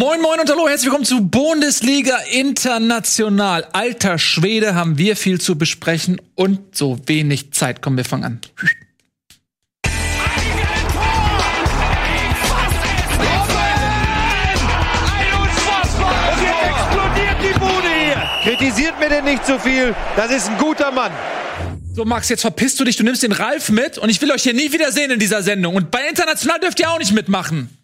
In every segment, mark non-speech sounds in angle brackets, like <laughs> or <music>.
Moin, moin und hallo, herzlich willkommen zu Bundesliga International. Alter Schwede, haben wir viel zu besprechen und so wenig Zeit. Komm, wir fangen an. Kritisiert mir denn nicht zu viel. Das ist ein guter Mann. So, Max, jetzt verpisst du dich, du nimmst den Ralf mit und ich will euch hier nie wiedersehen in dieser Sendung. Und bei International dürft ihr auch nicht mitmachen.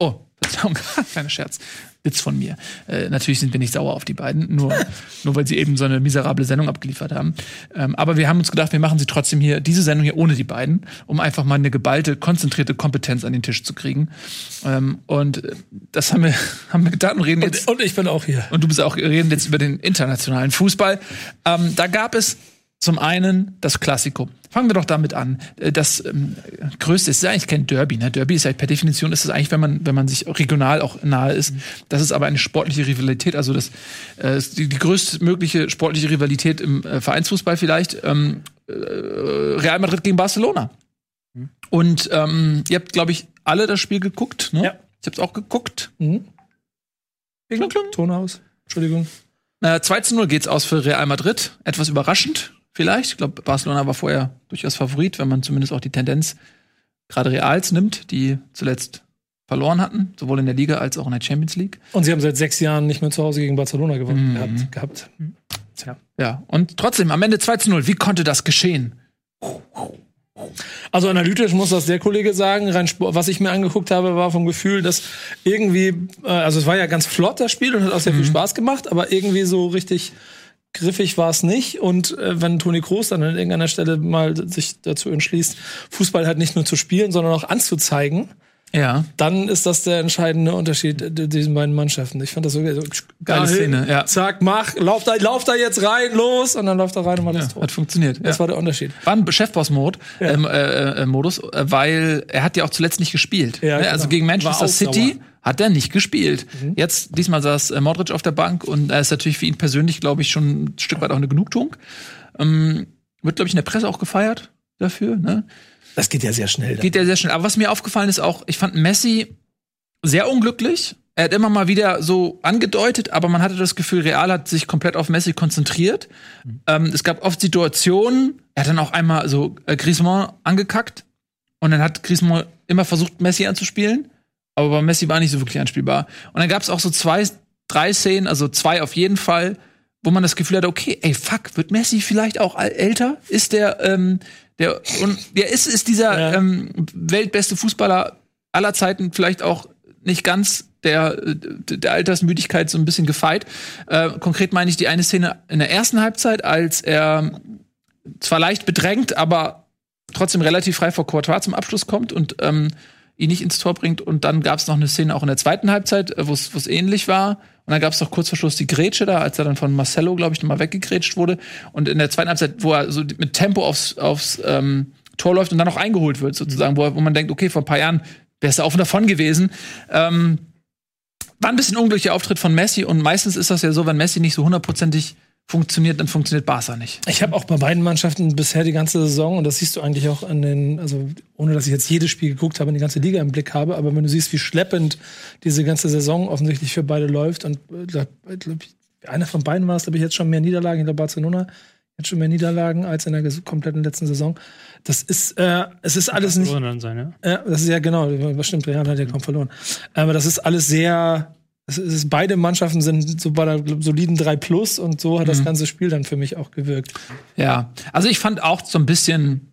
Oh, Verzeihung, <laughs> kleiner Scherz. Witz von mir. Äh, natürlich sind wir nicht sauer auf die beiden, nur, <laughs> nur weil sie eben so eine miserable Sendung abgeliefert haben. Ähm, aber wir haben uns gedacht, wir machen sie trotzdem hier, diese Sendung hier ohne die beiden, um einfach mal eine geballte, konzentrierte Kompetenz an den Tisch zu kriegen. Ähm, und äh, das haben wir, <laughs> haben wir getan und reden jetzt. Und ich bin auch hier. Und du bist auch, reden jetzt über den internationalen Fußball. Ähm, da gab es zum einen das Klassiko. Fangen wir doch damit an. Äh, Das ähm, größte ist ja eigentlich kein Derby. Ne? Derby ist ja per Definition ist es eigentlich, wenn man wenn man sich regional auch nahe ist. Das ist aber eine sportliche Rivalität. Also das äh, die, die größtmögliche sportliche Rivalität im äh, Vereinsfußball vielleicht. Ähm, äh, Real Madrid gegen Barcelona. Und ähm, ihr habt, glaube ich, alle das Spiel geguckt. Ne? Ja. Ich habe es auch geguckt. Mhm. Kling, kling. Tonhaus. Entschuldigung. Äh, 2 zu 0 geht's aus für Real Madrid. Etwas überraschend, vielleicht. Ich glaube, Barcelona war vorher durchaus Favorit, wenn man zumindest auch die Tendenz gerade Reals nimmt, die zuletzt verloren hatten, sowohl in der Liga als auch in der Champions League. Und sie haben seit sechs Jahren nicht mehr zu Hause gegen Barcelona gewonnen Mhm. gehabt. gehabt. Tja. Ja, und trotzdem, am Ende 2 zu 0. Wie konnte das geschehen? Also analytisch muss das der Kollege sagen. Rein Sport, was ich mir angeguckt habe, war vom Gefühl, dass irgendwie, äh, also es war ja ganz flott das Spiel und hat auch sehr viel Spaß gemacht, aber irgendwie so richtig griffig war es nicht. Und äh, wenn Toni Kroos dann an irgendeiner Stelle mal sich dazu entschließt, Fußball halt nicht nur zu spielen, sondern auch anzuzeigen, Ja. dann ist das der entscheidende Unterschied äh, diesen beiden Mannschaften. Ich fand das so, so Geile Szene, ja. Zack, mach, lauf da, lauf da jetzt rein, los, und dann läuft er rein und macht das ja Tor. hat funktioniert. Das ja. war der Unterschied. war ein Chefboss-Mod, ähm, äh, äh, Modus, weil er hat ja auch zuletzt nicht gespielt. Ja, ne? genau. Also gegen Manchester City hat er nicht gespielt. Jetzt, diesmal saß äh, Modric auf der Bank und er ist natürlich für ihn persönlich, glaube ich, schon ein Stück weit auch eine Genugtuung. Ähm, wird, glaube ich, in der Presse auch gefeiert dafür. Ne? Das geht ja sehr schnell. Geht ja sehr schnell. Aber was mir aufgefallen ist auch, ich fand Messi sehr unglücklich. Er hat immer mal wieder so angedeutet, aber man hatte das Gefühl, Real hat sich komplett auf Messi konzentriert. Ähm, es gab oft Situationen, er hat dann auch einmal so äh, Griezmann angekackt und dann hat Griezmann immer versucht, Messi anzuspielen, aber bei Messi war nicht so wirklich anspielbar. Und dann gab es auch so zwei, drei Szenen, also zwei auf jeden Fall, wo man das Gefühl hatte, okay, ey, fuck, wird Messi vielleicht auch älter? Ist der, ähm, der, und der ist, ist dieser Ja. ähm, weltbeste Fußballer aller Zeiten vielleicht auch nicht ganz der, äh, der Altersmüdigkeit so ein bisschen gefeit. Äh, konkret meine ich die eine Szene in der ersten Halbzeit, als er zwar leicht bedrängt, aber trotzdem relativ frei vor Courtois zum Abschluss kommt und ähm, ihn nicht ins Tor bringt. Und dann gab es noch eine Szene auch in der zweiten Halbzeit, äh, wo es ähnlich war. Und dann gab es noch kurz vor Schluss die Grätsche da, als er dann von Marcelo, glaube ich, nochmal weggegrätscht wurde. Und in der zweiten Halbzeit, wo er so mit Tempo aufs, aufs ähm, Tor läuft und dann noch eingeholt wird, sozusagen, wo, er, wo man denkt, okay, vor ein paar Jahren wärst du auf und davon gewesen. Ähm, war ein bisschen unglücklicher Auftritt von Messi und meistens ist das ja so, wenn Messi nicht so hundertprozentig funktioniert, dann funktioniert Barca nicht. Ich habe auch bei beiden Mannschaften bisher die ganze Saison, und das siehst du eigentlich auch an den, also ohne dass ich jetzt jedes Spiel geguckt habe und die ganze Liga im Blick habe, aber wenn du siehst, wie schleppend diese ganze Saison offensichtlich für beide läuft, und äh, glaub, glaub ich, einer von beiden war es, glaube ich, jetzt schon mehr Niederlagen, ich glaube Barcelona jetzt schon mehr Niederlagen als in der kompletten letzten Saison. Das ist, äh, es ist alles nicht, sein, ja. Ja, das ist ja genau, das stimmt, Real hat ja kaum verloren. Aber das ist alles sehr, es ist, beide Mannschaften sind so bei der soliden 3 Plus und so hat das ganze Spiel dann für mich auch gewirkt. Ja, also ich fand auch so ein bisschen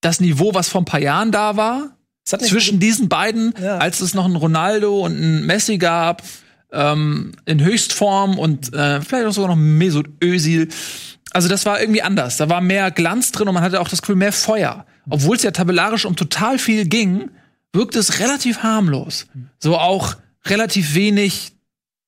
das Niveau, was vor ein paar Jahren da war, zwischen diesen beiden, Ja. als es noch einen Ronaldo und einen Messi gab, ähm, in Höchstform und äh, vielleicht auch sogar noch Mesut Özil. Also das war irgendwie anders. Da war mehr Glanz drin und man hatte auch das Gefühl, mehr Feuer. Obwohl es ja tabellarisch um total viel ging, wirkte es relativ harmlos. So auch relativ wenig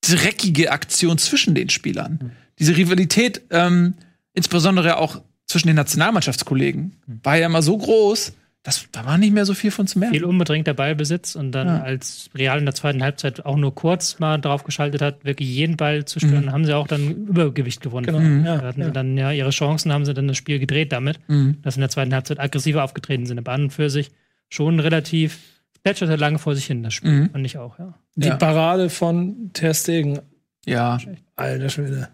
dreckige Aktion zwischen den Spielern. Diese Rivalität, ähm, insbesondere auch zwischen den Nationalmannschaftskollegen, war ja immer so groß, dass da war nicht mehr so viel von zu merken. Viel unbedrängter Ballbesitz und dann Ja. als Real in der zweiten Halbzeit auch nur kurz mal drauf geschaltet hat, wirklich jeden Ball zu stören, haben sie auch dann Übergewicht gewonnen. Genau, Mhm. ja, Da hatten ja. sie dann ja ihre Chancen, haben sie dann das Spiel gedreht damit, Mhm. dass sie in der zweiten Halbzeit aggressiver aufgetreten sind. Aber an und für sich schon relativ plätscherte lange vor sich hin, das Spiel. Mhm. Fand ich auch, ja. Die Ja. Parade von Ter Stegen. Ja. Alter Schwede.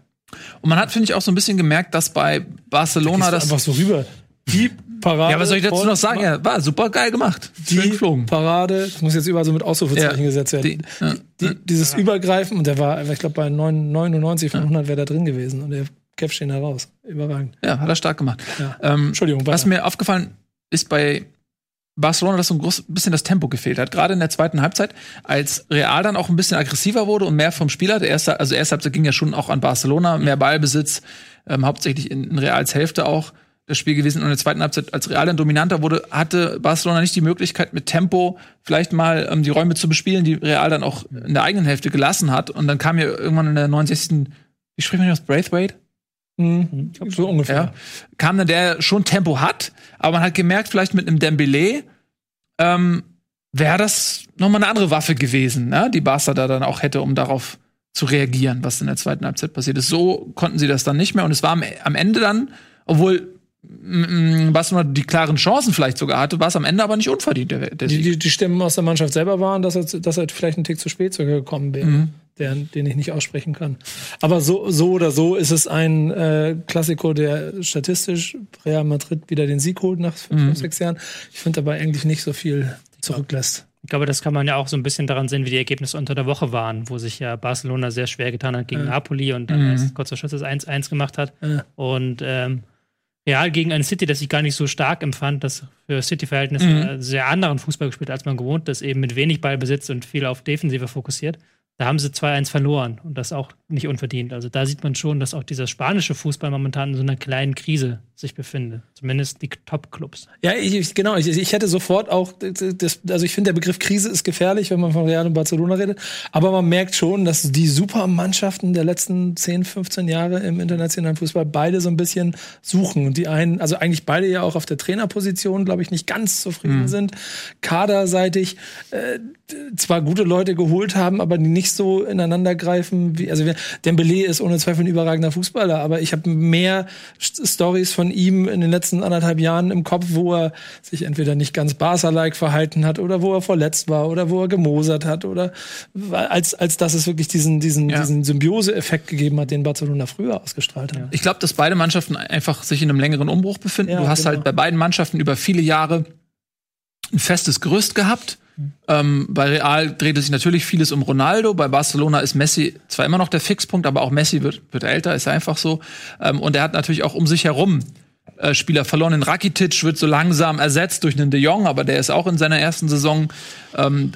Und man hat, finde ich, auch so ein bisschen gemerkt, dass bei Barcelona du das. einfach so rüber. Die Parade. Ja, was soll ich dazu noch sagen? Ja, war super geil gemacht. Schön Die geflogen. Parade, das muss jetzt überall so mit Ausrufezeichen Ja. gesetzt werden. Die- ja. Die, dieses Übergreifen, und der war, ich glaube, bei 9 99 von 100 wäre da drin gewesen und der Kev stehen da raus. Überragend. Ja, hat er stark gemacht. Ja. Ähm, Entschuldigung, was weiter. mir aufgefallen ist bei Barcelona, dass so ein groß, bisschen das Tempo gefehlt hat. Gerade in der zweiten Halbzeit, als Real dann auch ein bisschen aggressiver wurde und mehr vom Spiel hatte. Erste, also erste Halbzeit ging ja schon auch an Barcelona, mehr Ballbesitz, ähm, hauptsächlich in, in Reals Hälfte auch das Spiel gewesen. Und in der zweiten Halbzeit, als Real dann dominanter wurde, hatte Barcelona nicht die Möglichkeit, mit Tempo vielleicht mal ähm, die Räume zu bespielen, die Real dann auch in der eigenen Hälfte gelassen hat. Und dann kam ja irgendwann in der 69. Wie spricht man aus Braithwaite? Mhm. So ungefähr. ja, kam dann der schon Tempo hat, aber man hat gemerkt, vielleicht mit einem Dembele ähm, wäre das nochmal eine andere Waffe gewesen, ne? die Barca da dann auch hätte, um darauf zu reagieren, was in der zweiten Halbzeit passiert ist. So konnten sie das dann nicht mehr und es war am, am Ende dann, obwohl mm, Barcelona die klaren Chancen vielleicht sogar hatte, war es am Ende aber nicht unverdient, der, der Die, die, die Stimmen aus der Mannschaft selber waren, dass er, dass er vielleicht einen Tick zu spät sogar gekommen wäre, Mhm. Der, den ich nicht aussprechen kann. Aber so, so oder so ist es ein äh, Klassiko, der statistisch Real Madrid wieder den Sieg holt nach fünf, Mhm. sechs Jahren. Ich finde aber eigentlich nicht so viel zurücklässt. Ich glaube, das kann man ja auch so ein bisschen daran sehen, wie die Ergebnisse unter der Woche waren, wo sich ja Barcelona sehr schwer getan hat gegen Napoli und dann Mhm. erst kurz vor Schluss das 1-1 gemacht hat. Ja. Und ähm, Real gegen ein City, das ich gar nicht so stark empfand, das für City-Verhältnisse Mhm. sehr anderen Fußball gespielt, als man gewohnt ist, eben mit wenig Ballbesitz und viel auf Defensive fokussiert. Da haben sie 2-1 verloren und das auch nicht unverdient. Also da sieht man schon, dass auch dieser spanische Fußball momentan in so einer kleinen Krise sich befindet. Zumindest die Top-Clubs. Ja, ich, ich, genau. Ich, ich hätte sofort auch, das, also ich finde, der Begriff Krise ist gefährlich, wenn man von Real und Barcelona redet. Aber man merkt schon, dass die Supermannschaften der letzten 10, 15 Jahre im internationalen Fußball beide so ein bisschen suchen. Und die einen, also eigentlich beide ja auch auf der Trainerposition, glaube ich, nicht ganz zufrieden sind. Kaderseitig äh, zwar gute Leute geholt haben, aber die nicht so ineinander greifen. Wie, also Dembele ist ohne Zweifel ein überragender Fußballer, aber ich habe mehr St- Stories von ihm in den letzten anderthalb Jahren im Kopf, wo er sich entweder nicht ganz Barca-like verhalten hat oder wo er verletzt war oder wo er gemosert hat oder als, als dass es wirklich diesen, diesen, Ja. diesen Symbiose-Effekt gegeben hat, den Barcelona früher ausgestrahlt hat. Ich glaube, dass beide Mannschaften einfach sich in einem längeren Umbruch befinden. Ja, du hast genau. halt bei beiden Mannschaften über viele Jahre ein festes Gerüst gehabt. Ähm, bei Real drehte sich natürlich vieles um Ronaldo. Bei Barcelona ist Messi zwar immer noch der Fixpunkt, aber auch Messi wird, wird älter, ist einfach so. Ähm, und er hat natürlich auch um sich herum äh, Spieler verloren. In Rakitic wird so langsam ersetzt durch einen De Jong, aber der ist auch in seiner ersten Saison. Ähm,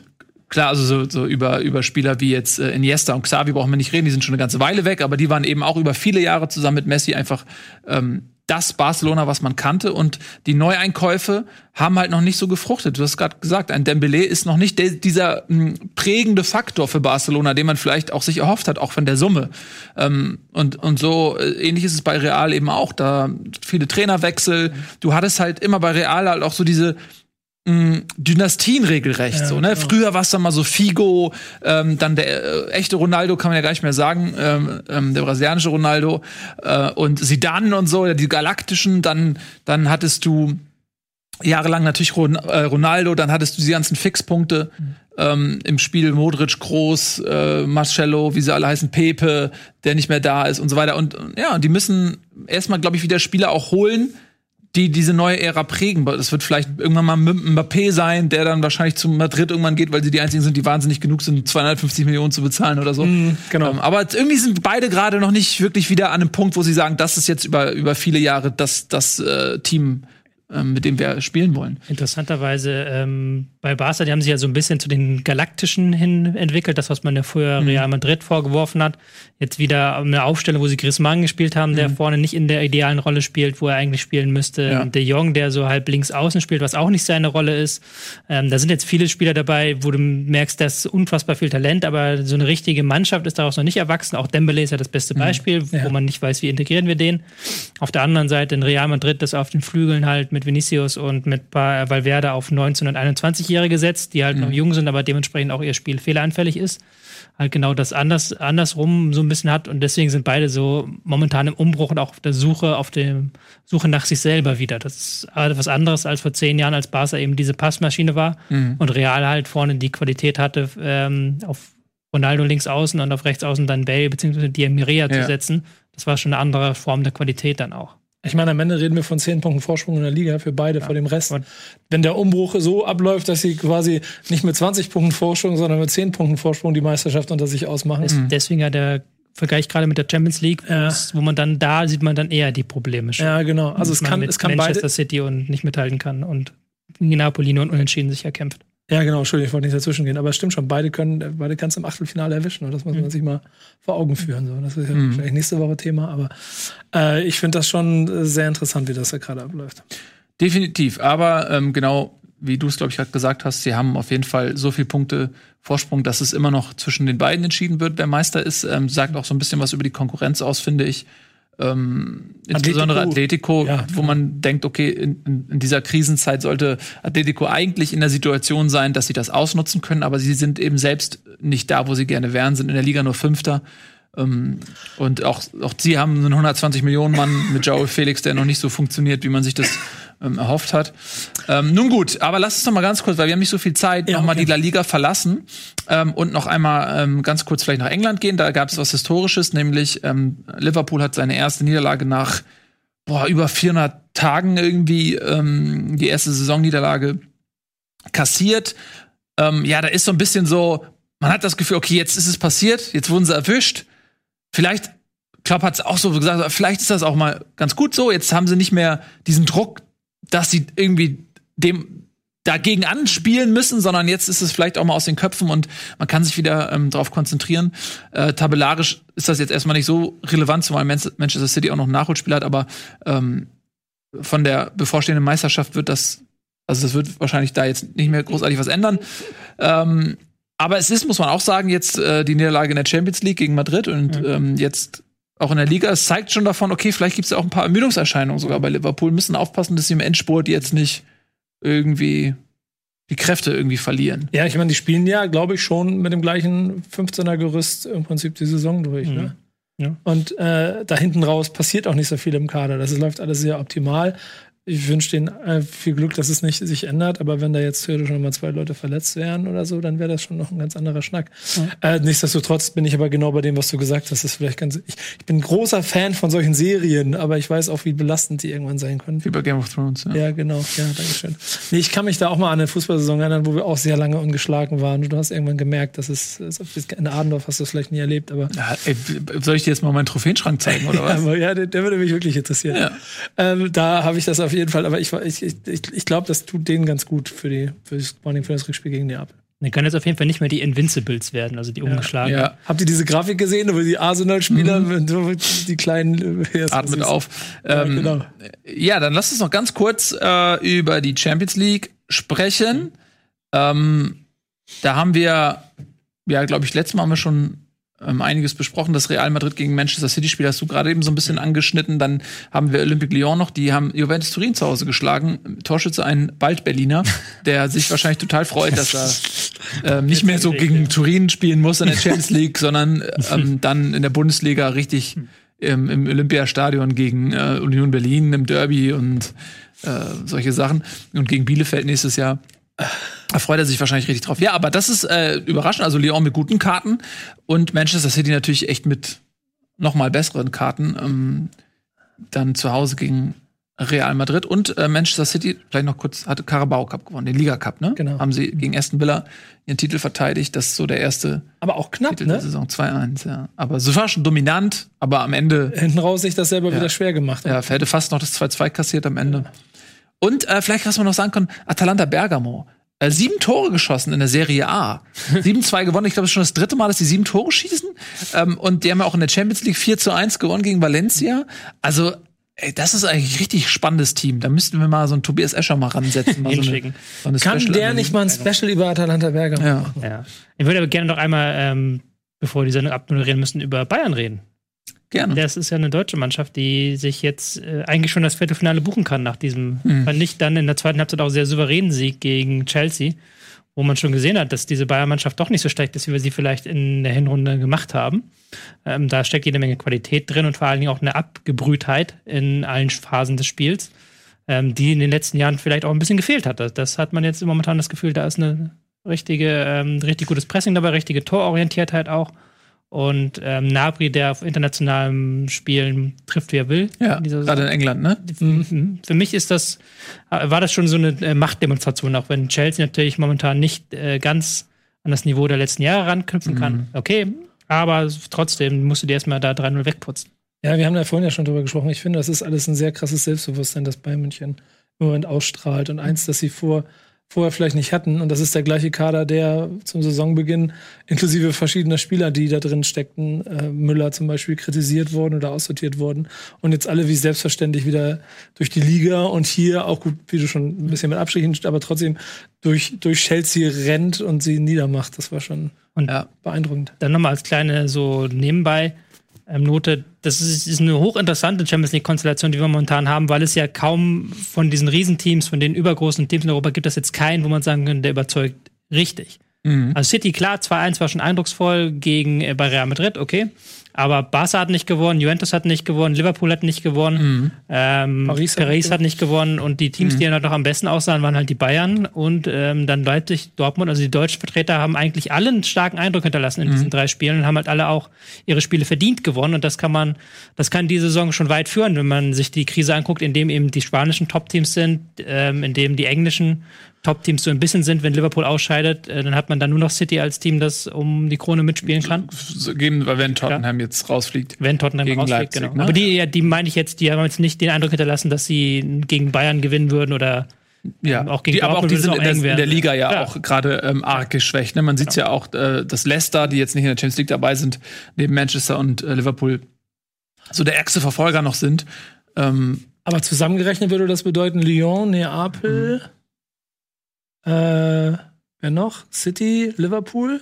Klar, also so, so über, über Spieler wie jetzt äh, Iniesta und Xavi brauchen wir nicht reden, die sind schon eine ganze Weile weg, aber die waren eben auch über viele Jahre zusammen mit Messi einfach ähm, das Barcelona, was man kannte. Und die Neueinkäufe haben halt noch nicht so gefruchtet. Du hast gerade gesagt, ein Dembele ist noch nicht dieser mh, prägende Faktor für Barcelona, den man vielleicht auch sich erhofft hat, auch von der Summe. Ähm, und, und so äh, ähnlich ist es bei Real eben auch. Da viele Trainerwechsel. Du hattest halt immer bei Real halt auch so diese mh, Dynastien regelrecht. so, ne? Früher war es dann mal so Figo, ähm, dann der äh, echte Ronaldo, kann man ja gar nicht mehr sagen, ähm, ähm, der brasilianische Ronaldo äh, und Zidane und so, ja, die galaktischen. Dann, dann hattest du jahrelang natürlich Ron äh, Ronaldo, dann hattest du die ganzen Fixpunkte ähm, im Spiel Modric, Groß, äh, Marcello, wie sie alle heißen, Pepe, der nicht mehr da ist und so weiter. Und ja, die müssen erstmal, glaube ich, wieder Spieler auch holen, die diese neue Ära prägen. Das wird vielleicht irgendwann mal Mbappé sein, der dann wahrscheinlich zu Madrid irgendwann geht, weil sie die einzigen sind, die wahnsinnig genug sind, 250 Millionen zu bezahlen oder so. genau. Ähm, aber irgendwie sind beide gerade noch nicht wirklich wieder an einem Punkt, wo sie sagen, das ist jetzt über, über viele Jahre das, das äh, Team, ähm, mit dem wir spielen wollen. Interessanterweise ähm, bei Barca, die haben sich ja so ein bisschen zu den Galaktischen hin entwickelt, das, was man ja früher Mhm. Real Madrid vorgeworfen hat. Jetzt wieder eine Aufstellung, wo sie Griezmann gespielt haben, der vorne nicht in der idealen Rolle spielt, wo er eigentlich spielen müsste. Mhm. Ja. De Jong, der so halb links außen spielt, was auch nicht seine Rolle ist. Ähm, da sind jetzt viele Spieler dabei, wo du merkst, das ist unfassbar viel Talent, aber so eine richtige Mannschaft ist daraus noch nicht erwachsen. Auch Dembele ist ja das beste Beispiel, Ja. wo man nicht weiß, wie integrieren wir den. Auf der anderen Seite in Real Madrid, das auf den Flügeln halt mit Vinicius und mit Valverde auf 19- und 21-Jährige gesetzt, die halt noch jung sind, aber dementsprechend auch ihr Spiel fehleranfällig ist. Halt genau das anders, andersrum so ein bisschen hat und deswegen sind beide so momentan im Umbruch und auch auf der Suche, auf der Suche nach sich selber wieder. Das ist was anderes als vor zehn Jahren, als Barca eben diese Passmaschine war und Real halt vorne die Qualität hatte, ähm, auf Ronaldo links außen und auf rechts außen dann Bale bzw. Di Maria zu Ja. setzen. Das war schon eine andere Form der Qualität dann auch. Ich meine, am Ende reden wir von 10 Punkten Vorsprung in der Liga für beide vor dem Rest. Und- Wenn der Umbruch so abläuft, dass sie quasi nicht mit 20 Punkten Vorsprung, sondern mit 10 Punkten Vorsprung die Meisterschaft unter sich ausmachen. Deswegen ja der Vergleich gerade mit der Champions League, Ja. wo man dann da sieht man dann eher die Probleme schon. Ja, genau. Also es kann, es kann Manchester beide. City und nicht mithalten kann und Napoli nur unentschieden sich erkämpft. Ja, genau, Entschuldigung, ich wollte nicht dazwischen gehen. Aber es stimmt schon, beide können, beide kannst du im Achtelfinale erwischen. Und das muss man sich mal vor Augen führen. So. Das ist ja wahrscheinlich nächste Woche Thema, aber äh, ich finde das schon äh, sehr interessant, wie das da gerade abläuft. Definitiv. Aber ähm, genau wie du es, glaube ich, gerade gesagt hast, sie haben auf jeden Fall so viele Punkte Vorsprung, dass es immer noch zwischen den beiden entschieden wird, wer Meister ist. Ähm, sagt auch so ein bisschen was über die Konkurrenz aus, finde ich. Ähm, insbesondere Atletico, Ja. wo man denkt, okay, in, in, in dieser Krisenzeit sollte Atletico eigentlich in der Situation sein, dass sie das ausnutzen können, aber sie sind eben selbst nicht da, wo sie gerne wären, sind in der Liga nur Fünfter. Ähm, und auch, auch sie haben einen 120 Millionen Mann mit Joao Felix, der noch nicht so funktioniert, wie man sich das ähm, erhofft hat. Ähm, nun gut, aber lass uns noch mal ganz kurz, weil wir haben nicht so viel Zeit, Ja, noch mal okay. die La Liga verlassen ähm, und noch einmal ähm, ganz kurz vielleicht nach England gehen. Da gab es was Historisches, nämlich ähm, Liverpool hat seine erste Niederlage nach boah, über 400 Tagen irgendwie ähm, die erste Saisonniederlage kassiert. Ähm, ja, da ist so ein bisschen so, man hat das Gefühl, okay, jetzt ist es passiert, jetzt wurden sie erwischt. Vielleicht, Klopp hat es auch so gesagt, vielleicht ist das auch mal ganz gut so. Jetzt haben sie nicht mehr diesen Druck, dass sie irgendwie dem dagegen anspielen müssen, sondern jetzt ist es vielleicht auch mal aus den Köpfen und man kann sich wieder ähm, darauf konzentrieren. Äh, tabellarisch ist das jetzt erstmal nicht so relevant, zumal Man- Manchester City auch noch ein Nachholspiel hat, aber ähm, von der bevorstehenden Meisterschaft wird das, also das wird wahrscheinlich da jetzt nicht mehr großartig was ändern. Ähm, aber es ist, muss man auch sagen, jetzt äh, die Niederlage in der Champions League gegen Madrid und ähm, jetzt auch in der Liga. Es zeigt schon davon, okay, vielleicht gibt es ja auch ein paar Ermüdungserscheinungen sogar bei Liverpool. Müssen aufpassen, dass sie im Endspurt jetzt nicht irgendwie die Kräfte irgendwie verlieren. Ja, ich meine, die spielen ja, glaube ich, schon mit dem gleichen 15er-Gerüst im Prinzip die Saison durch. Ne? Ja. Und äh, da hinten raus passiert auch nicht so viel im Kader. Das läuft alles sehr optimal. Ich wünsche denen äh, viel Glück, dass es nicht sich ändert, aber wenn da jetzt theoretisch noch mal zwei Leute verletzt wären oder so, dann wäre das schon noch ein ganz anderer Schnack. Äh, nichtsdestotrotz bin ich aber genau bei dem, was du gesagt hast. Das ist vielleicht ganz. Ich, ich bin ein großer Fan von solchen Serien, aber ich weiß auch, wie belastend die irgendwann sein können. Wie bei Game of Thrones. Ja. Ja, genau. Ja, danke schön. Nee, ich kann mich da auch mal an eine Fußballsaison erinnern, wo wir auch sehr lange ungeschlagen waren. Und du hast irgendwann gemerkt, dass es, in Adendorf hast du es vielleicht nie erlebt, aber Ja, ey, soll ich dir jetzt mal meinen Trophäenschrank zeigen oder <laughs> ja, was? ja, der, der würde mich wirklich interessieren. Ja. Ähm, da habe ich das auf jeden Fall, aber ich, ich, ich, ich glaube, das tut denen ganz gut für die, für das, für das Rückspiel gegen Neapel. Die können jetzt auf jeden Fall nicht mehr die Invincibles werden, also die ungeschlagen. Ja, Habt ihr diese Grafik gesehen, wo die Arsenal-Spieler, so die kleinen, äh, ja, atmet auf. Ja, Ähm, genau. Ja, dann lass uns noch ganz kurz äh, über die Champions League sprechen. Ähm, da haben wir, ja, glaube ich, letztes Mal haben wir schon ähm, einiges besprochen. Das Real Madrid gegen Manchester City Spiel hast du gerade eben so ein bisschen angeschnitten. Dann haben wir Olympique Lyon noch, die haben Juventus Turin zu Hause geschlagen. Torschütze ein bald Berliner, der sich <laughs> wahrscheinlich total freut, dass er ähm, nicht mehr so gegen Turin spielen muss in der Champions <laughs> League, sondern ähm, dann in der Bundesliga richtig im, im Olympiastadion gegen äh, Union Berlin im Derby und äh, solche Sachen und gegen Bielefeld nächstes Jahr. Da freut er sich wahrscheinlich richtig drauf. Ja, aber das ist äh, überraschend. Also Lyon mit guten Karten und Manchester City natürlich echt mit noch mal besseren Karten. Ähm, dann zu Hause gegen Real Madrid und äh, Manchester City, vielleicht noch kurz, hatte Carabao Cup gewonnen, den Liga Cup, ne? Genau. Haben sie gegen Aston Villa ihren Titel verteidigt. Das ist so der erste Aber auch knapp, Titel der ne? Saison 2-1, ja. Aber es war schon dominant, aber am Ende Hinten raus sich das selber wieder schwer gemacht. ja, hätte fast noch das 2-2 kassiert am Ende. Und äh, vielleicht, was man noch sagen kann, Atalanta Bergamo. Äh, sieben Tore geschossen in der Serie A. <laughs> 7-2 gewonnen. Ich glaube, es ist schon das dritte Mal, dass die sieben Tore schießen. Ähm, und die haben ja auch in der Champions League 4 zu 1 gewonnen gegen Valencia. Also, ey, das ist eigentlich ein richtig spannendes Team. Da müssten wir mal so einen Tobias Escher mal ransetzen. Mal so eine, so eine Kann der nicht mal ein Special über Atalanta Bergamo Ja. machen? Ja. Ich würde aber gerne noch einmal, ähm, bevor wir die Sendung abmoderieren müssen, über Bayern reden. Gerne. Das ist ja eine deutsche Mannschaft, die sich jetzt äh, eigentlich schon das Viertelfinale buchen kann nach diesem, Mhm. fand ich dann in der zweiten Halbzeit auch sehr souveränen Sieg gegen Chelsea, wo man schon gesehen hat, dass diese Bayern-Mannschaft doch nicht so schlecht ist, wie wir sie vielleicht in der Hinrunde gemacht haben. Ähm, da steckt jede Menge Qualität drin und vor allen Dingen auch eine Abgebrühtheit in allen Phasen des Spiels, ähm, die in den letzten Jahren vielleicht auch ein bisschen gefehlt hat. Das, das hat man jetzt momentan das Gefühl, da ist eine richtige, ähm, richtig gutes Pressing dabei, richtige Tororientiertheit auch. Und ähm, Nabri, der auf internationalen Spielen trifft, wie er will. Ja, gerade in. England, ne? Mhm. Für mich ist das, äh, war das schon so eine äh, Machtdemonstration, auch wenn Chelsea natürlich momentan nicht äh, ganz an das Niveau der letzten Jahre ranknüpfen kann. Okay, aber trotzdem musst du dir erstmal da 3-0 wegputzen. Ja, wir haben da vorhin ja schon drüber gesprochen. Ich finde, das ist alles ein sehr krasses Selbstbewusstsein, das Bayern München im Moment ausstrahlt. Und eins, das sie vor, vorher vielleicht nicht hatten. Und das ist der gleiche Kader, der zum Saisonbeginn inklusive verschiedener Spieler, die da drin steckten, äh, Müller zum Beispiel, kritisiert wurden oder aussortiert wurden. Und jetzt alle wie selbstverständlich wieder durch die Liga und hier auch gut, wie du schon ein bisschen mit Abstrichen, aber trotzdem durch, durch Chelsea rennt und sie niedermacht. Das war schon Und Ja. beeindruckend. dann nochmal als kleine so nebenbei ähm, Note, das ist, ist eine hochinteressante Champions League-Konstellation, die wir momentan haben, weil es ja kaum von diesen Riesenteams, von den übergroßen Teams in Europa gibt es jetzt keinen, wo man sagen kann, der überzeugt richtig. Mhm. Also City, klar, 2-1 war schon eindrucksvoll gegen äh, bei Real Madrid, okay. Aber Barca hat nicht gewonnen, Juventus hat nicht gewonnen, Liverpool hat nicht gewonnen, ähm, Paris Paris, hat nicht gewonnen und die Teams, die dann halt noch am besten aussahen, waren halt die Bayern und ähm, dann Leipzig, Dortmund. Also die deutschen Vertreter haben eigentlich alle einen starken Eindruck hinterlassen in diesen drei Spielen und haben halt alle auch ihre Spiele verdient gewonnen und das kann man, das kann diese Saison schon weit führen, wenn man sich die Krise anguckt, in dem eben die spanischen Top-Teams sind, ähm, in dem die englischen Top-Teams so ein bisschen sind, wenn Liverpool ausscheidet, äh, dann hat man dann nur noch City als Team, das um die Krone mitspielen kann. So geben, weil wenn Tottenham jetzt rausfliegt. Wenn Tottenham Gegen rausfliegt, Leipzig, genau. ne? Aber die, ja, die meine ich jetzt, die haben jetzt nicht den Eindruck hinterlassen, dass sie gegen Bayern gewinnen würden oder Ja, auch gegen die, aber auch die sind auch in der, in der Liga ja, Ja. auch gerade ähm, arg geschwächt. Ne? Man sieht ja auch, äh, dass Leicester, die jetzt nicht in der Champions League dabei sind, neben Manchester und äh, Liverpool so der ärgste Verfolger noch sind. Ähm, Aber zusammengerechnet würde das bedeuten Lyon, Neapel, äh, wer noch? City, Liverpool,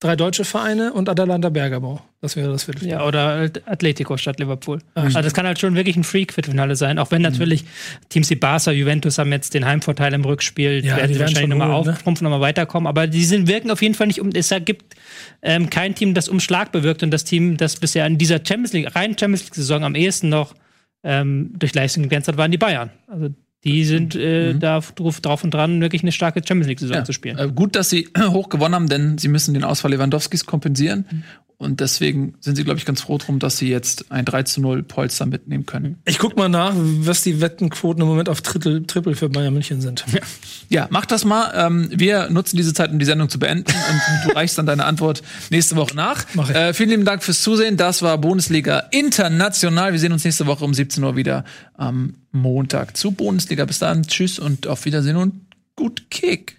drei deutsche Vereine und Atalanta Bergamo. Das wäre das Viertelfinale. ja, oder Atletico statt Liverpool. Ah, also das kann halt schon wirklich ein Freak-Viertelfinale sein, auch wenn natürlich Teams wie Barca, Juventus haben jetzt den Heimvorteil im Rückspiel, Ja, werden die wahrscheinlich nochmal ne? auftrumpfen, nochmal weiterkommen, aber die sind, wirken auf jeden Fall nicht um, es gibt ähm, kein Team, das Umschlag bewirkt und das Team, das bisher in dieser Champions League, rein Champions League-Saison am ehesten noch ähm, durch Leistung geglänzt hat, waren die Bayern. Also die sind äh, da drauf, und dran, wirklich eine starke Champions League-Saison ja, zu spielen. äh, gut, dass sie <clears throat> hoch gewonnen haben, denn sie müssen den Ausfall Lewandowskis kompensieren. Und deswegen sind sie, glaube ich, ganz froh drum, dass sie jetzt ein 3 zu 0 Polster mitnehmen können. Ich guck mal nach, was die Wettenquoten im Moment auf Triple, Triple für Bayern München sind. Ja, mach das mal. Ähm, wir nutzen diese Zeit, um die Sendung zu beenden. Und du <laughs> reichst dann deine Antwort nächste Woche nach. Mach ich. Äh, vielen lieben Dank fürs Zusehen. Das war Bundesliga International. Wir sehen uns nächste Woche um 17 Uhr wieder am Montag zu Bundesliga. Bis dann. Tschüss und auf Wiedersehen und gut Kick.